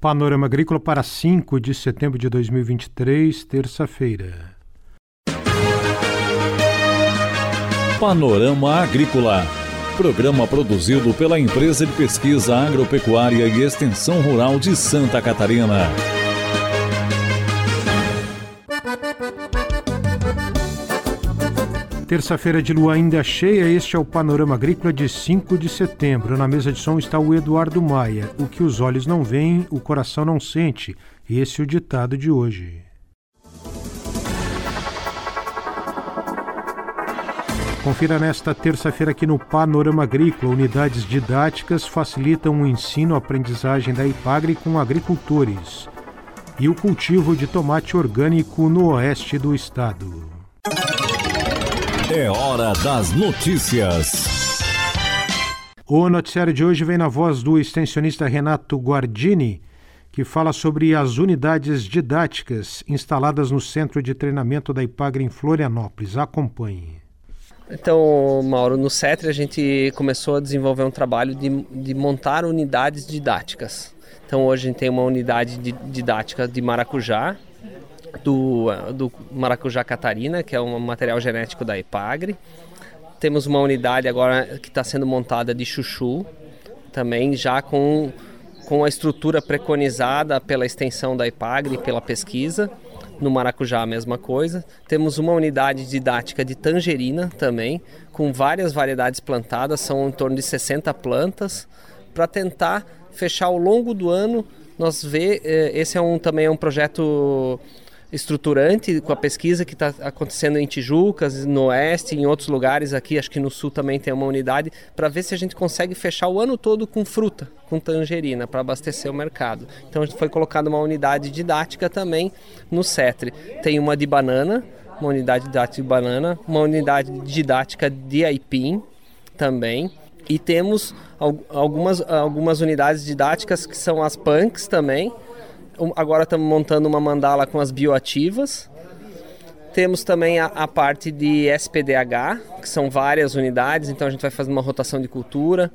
Panorama Agrícola para 5 de setembro de 2023, terça-feira. Panorama Agrícola. Programa produzido pela Empresa de Pesquisa Agropecuária e Extensão Rural de Santa Catarina. Terça-feira de lua ainda cheia, este é o Panorama Agrícola de 5 de setembro. Na mesa de som está o Eduardo Maia. O que os olhos não veem, o coração não sente. Esse é o ditado de hoje. Confira nesta terça-feira aqui no Panorama Agrícola. Unidades didáticas facilitam o ensino-aprendizagem da IPAGRE com agricultores. E o cultivo de tomate orgânico no oeste do estado. É hora das notícias. O noticiário de hoje vem na voz do extensionista Renato Guardini, que fala sobre as unidades didáticas instaladas no Centro de Treinamento da IPAGRE em Florianópolis. Acompanhe. Então, Mauro, no CETRE a gente começou a desenvolver um trabalho de, de montar unidades didáticas. Então, hoje a gente tem uma unidade didática de maracujá, do, do maracujá catarina, que é um material genético da Epagre. Temos uma unidade agora que está sendo montada de chuchu, também já com, com a estrutura preconizada pela extensão da Epagre e pela pesquisa. No maracujá a mesma coisa. Temos uma unidade didática de tangerina também, com várias variedades plantadas, são em torno de 60 plantas, para tentar fechar ao longo do ano. Nós vê, eh, esse é um também é um projeto estruturante com a pesquisa que está acontecendo em Tijucas, no oeste, em outros lugares aqui, acho que no sul também tem uma unidade, para ver se a gente consegue fechar o ano todo com fruta, com tangerina, para abastecer o mercado. Então foi colocado uma unidade didática também no CETRE. Tem uma de banana, uma unidade didática de banana, uma unidade didática de aipim também. E temos algumas, algumas unidades didáticas que são as punks também, agora estamos montando uma mandala com as bioativas. Temos também a, a, parte de SPDH, que são várias unidades, então a gente vai fazer uma rotação de cultura.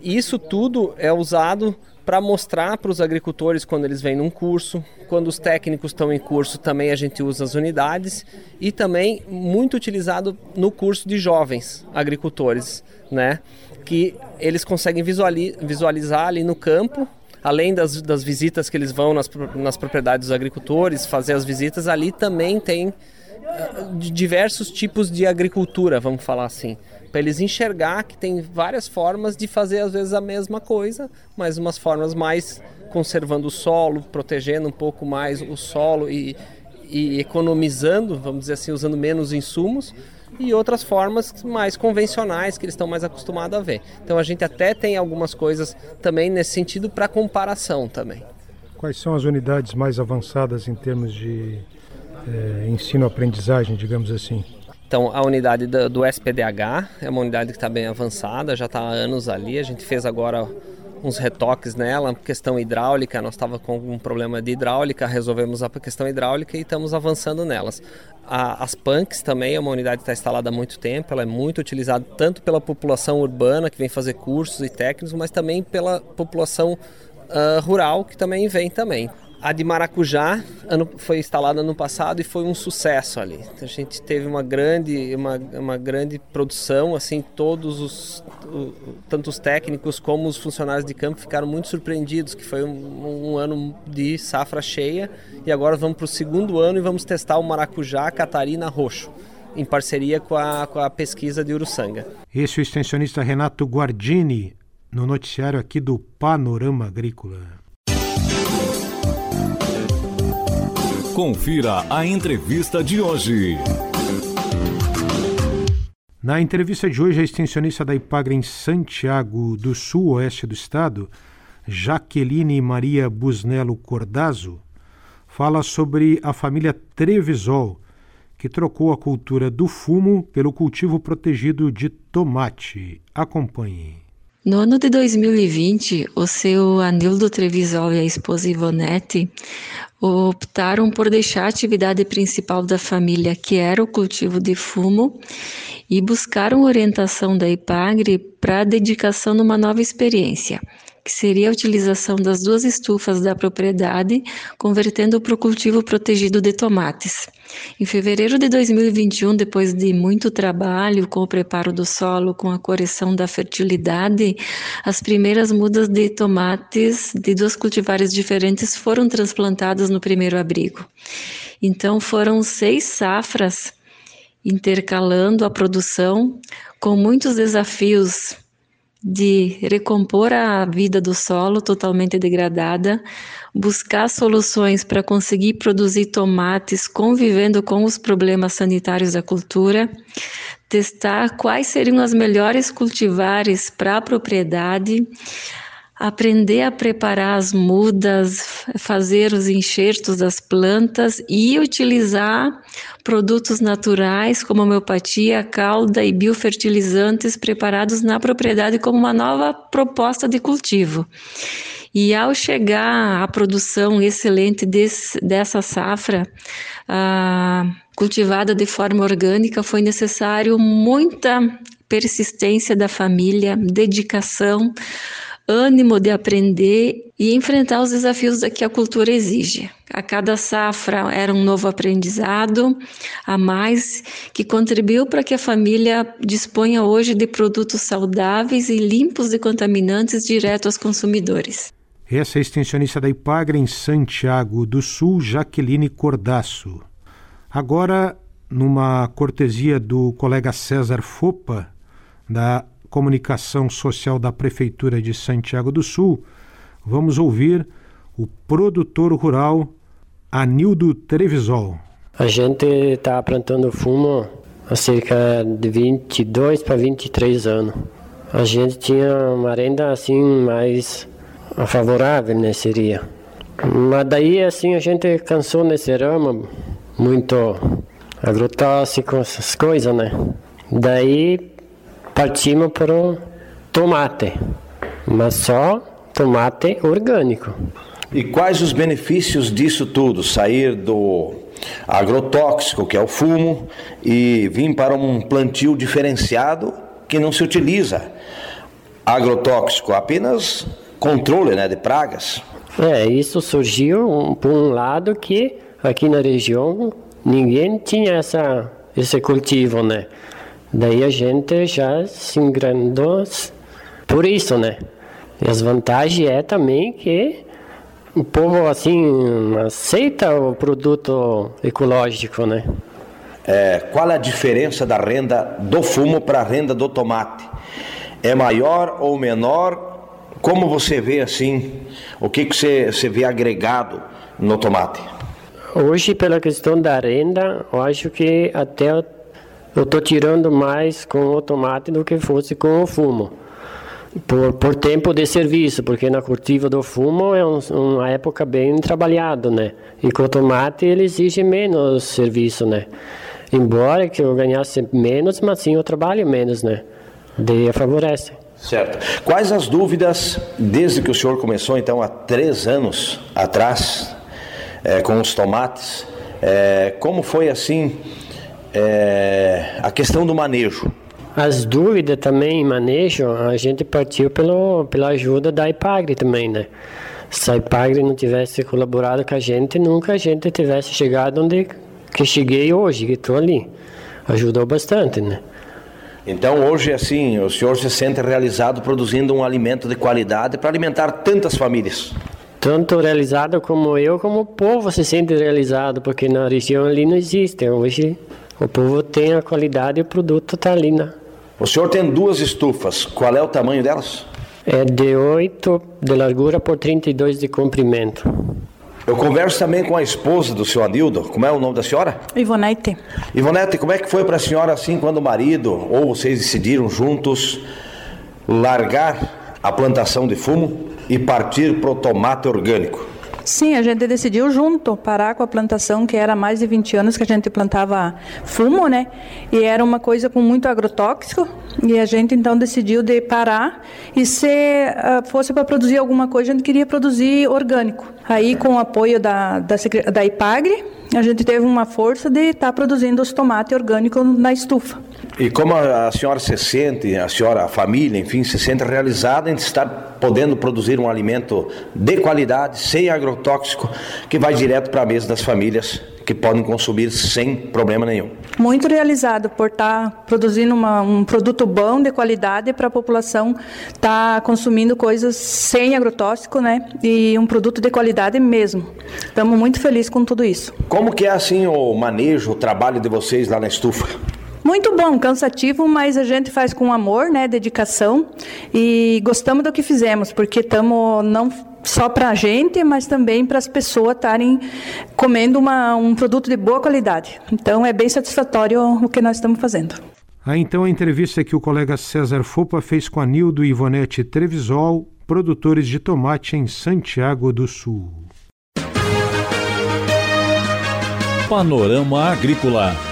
Isso tudo é usado para mostrar para os agricultores quando eles vêm num curso, quando os técnicos estão em curso também a gente usa as unidades e também muito utilizado no curso de jovens agricultores, né? Que eles conseguem visualizar ali no campo além das, das visitas que eles vão nas, nas propriedades dos agricultores, fazer as visitas, ali também tem uh, diversos tipos de agricultura, vamos falar assim. Para eles enxergar que tem várias formas de fazer às vezes a mesma coisa, mas umas formas mais conservando o solo, protegendo um pouco mais o solo e, e economizando, vamos dizer assim, usando menos insumos e outras formas mais convencionais que eles estão mais acostumados a ver. Então a gente até tem algumas coisas também nesse sentido para comparação também. Quais são as unidades mais avançadas em termos de é, ensino-aprendizagem, digamos assim? Então, a unidade do, do SPDH é uma unidade que está bem avançada, já está há anos ali. A gente fez agora uns retoques nela, questão hidráulica, nós estava com um problema de hidráulica, resolvemos a questão hidráulica e estamos avançando nelas. A, as punks também é uma unidade que está instalada há muito tempo, ela é muito utilizada tanto pela população urbana que vem fazer cursos e técnicos, mas também pela população uh, rural que também vem também. A de Maracujá ano, foi instalada no passado e foi um sucesso ali. A gente teve uma grande, uma, uma grande produção, assim, todos os, tanto os técnicos como os funcionários de campo ficaram muito surpreendidos, que foi um, um ano de safra cheia e agora vamos para o segundo ano e vamos testar o Maracujá Catarina Roxo em parceria com a, com a pesquisa de Uruçanga. Esse é o extensionista Renato Guardini, no noticiário aqui do Panorama Agrícola. Confira a entrevista de hoje. Na entrevista de hoje, a extensionista da Ipagre em Santiago do Sul, oeste do estado, Jaqueline Maria Busnello Cordazo, fala sobre a família Trevisol, que trocou a cultura do fumo pelo cultivo protegido de tomate. Acompanhe. No ano de 2020, o seu Anildo Trevisol e a esposa Ivonete optaram por deixar a atividade principal da família, que era o cultivo de fumo, e buscaram orientação da IPAGRE para dedicação numa nova experiência, que seria a utilização das duas estufas da propriedade, convertendo para o cultivo protegido de tomates. Em fevereiro de 2021, depois de muito trabalho com o preparo do solo, com a correção da fertilidade, as primeiras mudas de tomates de duas cultivares diferentes foram transplantadas no primeiro abrigo. Então foram seis safras intercalando a produção com muitos desafios de recompor a vida do solo totalmente degradada, buscar soluções para conseguir produzir tomates convivendo com os problemas sanitários da cultura, testar quais seriam as melhores cultivares para a propriedade, aprender a preparar as mudas, fazer os enxertos das plantas e utilizar produtos naturais como homeopatia, calda e biofertilizantes preparados na propriedade como uma nova proposta de cultivo. E ao chegar à produção excelente desse, dessa safra, ah, cultivada de forma orgânica, foi necessário muita persistência da família, dedicação, ânimo de aprender e enfrentar os desafios que a cultura exige. A cada safra era um novo aprendizado a mais que contribuiu para que a família disponha hoje de produtos saudáveis e limpos de contaminantes direto aos consumidores. Essa é a extensionista da Ipagra em Santiago do Sul, Jaqueline Cordaço. Agora, numa cortesia do colega César Fopa, da Comunicação Social da Prefeitura de Santiago do Sul, vamos ouvir o produtor rural Anildo Trevisol. A gente está plantando fumo há cerca de 22 para 23 anos. A gente tinha uma renda assim mais favorável, né, seria. Mas daí assim a gente cansou nesse ramo, muito agrotóxico, essas coisas, né? Daí partimos para o tomate, mas só tomate orgânico. E quais os benefícios disso tudo? Sair do agrotóxico, que é o fumo, e vir para um plantio diferenciado que não se utiliza agrotóxico, apenas controle né, de pragas. É, isso surgiu um, por um lado que aqui na região ninguém tinha essa, esse cultivo, né? Daí a gente já se engrandou por isso, né? E as vantagens é também que o povo assim aceita o produto ecológico, né? É, qual é a diferença da renda do fumo para a renda do tomate? É maior ou menor? Como você vê assim? O que, que você, você vê agregado no tomate? Hoje, pela questão da renda, eu acho que até eu estou tirando mais com o tomate do que fosse com o fumo. Por, por tempo de serviço, porque na cultiva do fumo é um, uma época bem trabalhada, né? E com o tomate ele exige menos serviço, né? Embora que eu ganhasse menos, mas sim eu trabalho menos, né? Daí favorece. Certo. Quais as dúvidas, desde que o senhor começou, então, há três anos atrás, é, com os tomates, é, como foi assim é, a questão do manejo. As dúvidas também em manejo, a gente partiu pelo, pela ajuda da IPAGRE também, né? Se a IPAGRE não tivesse colaborado com a gente, nunca a gente tivesse chegado onde que cheguei hoje, que estou ali. Ajudou bastante, né? Então hoje assim, o senhor se sente realizado produzindo um alimento de qualidade para alimentar tantas famílias. Tanto realizado como eu, como o povo se sente realizado, porque na região ali não existe. Hoje o povo tem a qualidade e o produto está ali, né? O senhor tem duas estufas. Qual é o tamanho delas? É de 8 de largura por 32 de comprimento. Eu converso também com a esposa do seu Anildo. Como é o nome da senhora? Ivonete. Ivonete, como é que foi para a senhora assim quando o marido ou vocês decidiram juntos largar a plantação de fumo e partir para o tomate orgânico? Sim, a gente decidiu junto parar com a plantação, que era mais de 20 anos que a gente plantava fumo, né? E era uma coisa com muito agrotóxico. E a gente então decidiu de parar e se uh, fosse para produzir alguma coisa, a gente queria produzir orgânico. Aí, com o apoio da, da, da IPAGRE, a gente teve uma força de estar tá produzindo os tomates orgânicos na estufa. E como a, senhora se sente, a senhora, a família, enfim, se sente realizada em estar podendo produzir um alimento de qualidade, sem agrotóxico, que vai direto para a mesa das famílias que podem consumir sem problema nenhum. Muito realizado por estar tá produzindo uma, um produto bom, de qualidade, para a população estar tá consumindo coisas sem agrotóxico, né? E um produto de qualidade mesmo. Estamos muito felizes com tudo isso. Como que é assim o manejo, o trabalho de vocês lá na estufa? Muito bom, cansativo, mas a gente faz com amor, né, dedicação e gostamos do que fizemos, porque estamos não só para a gente, mas também para as pessoas estarem comendo uma, um produto de boa qualidade. Então é bem satisfatório o que nós estamos fazendo. Ah, então a entrevista que o colega César Fopa fez com a Nildo e Ivonete Trevisol, produtores de tomate em Santiago do Sul. Panorama Agrícola.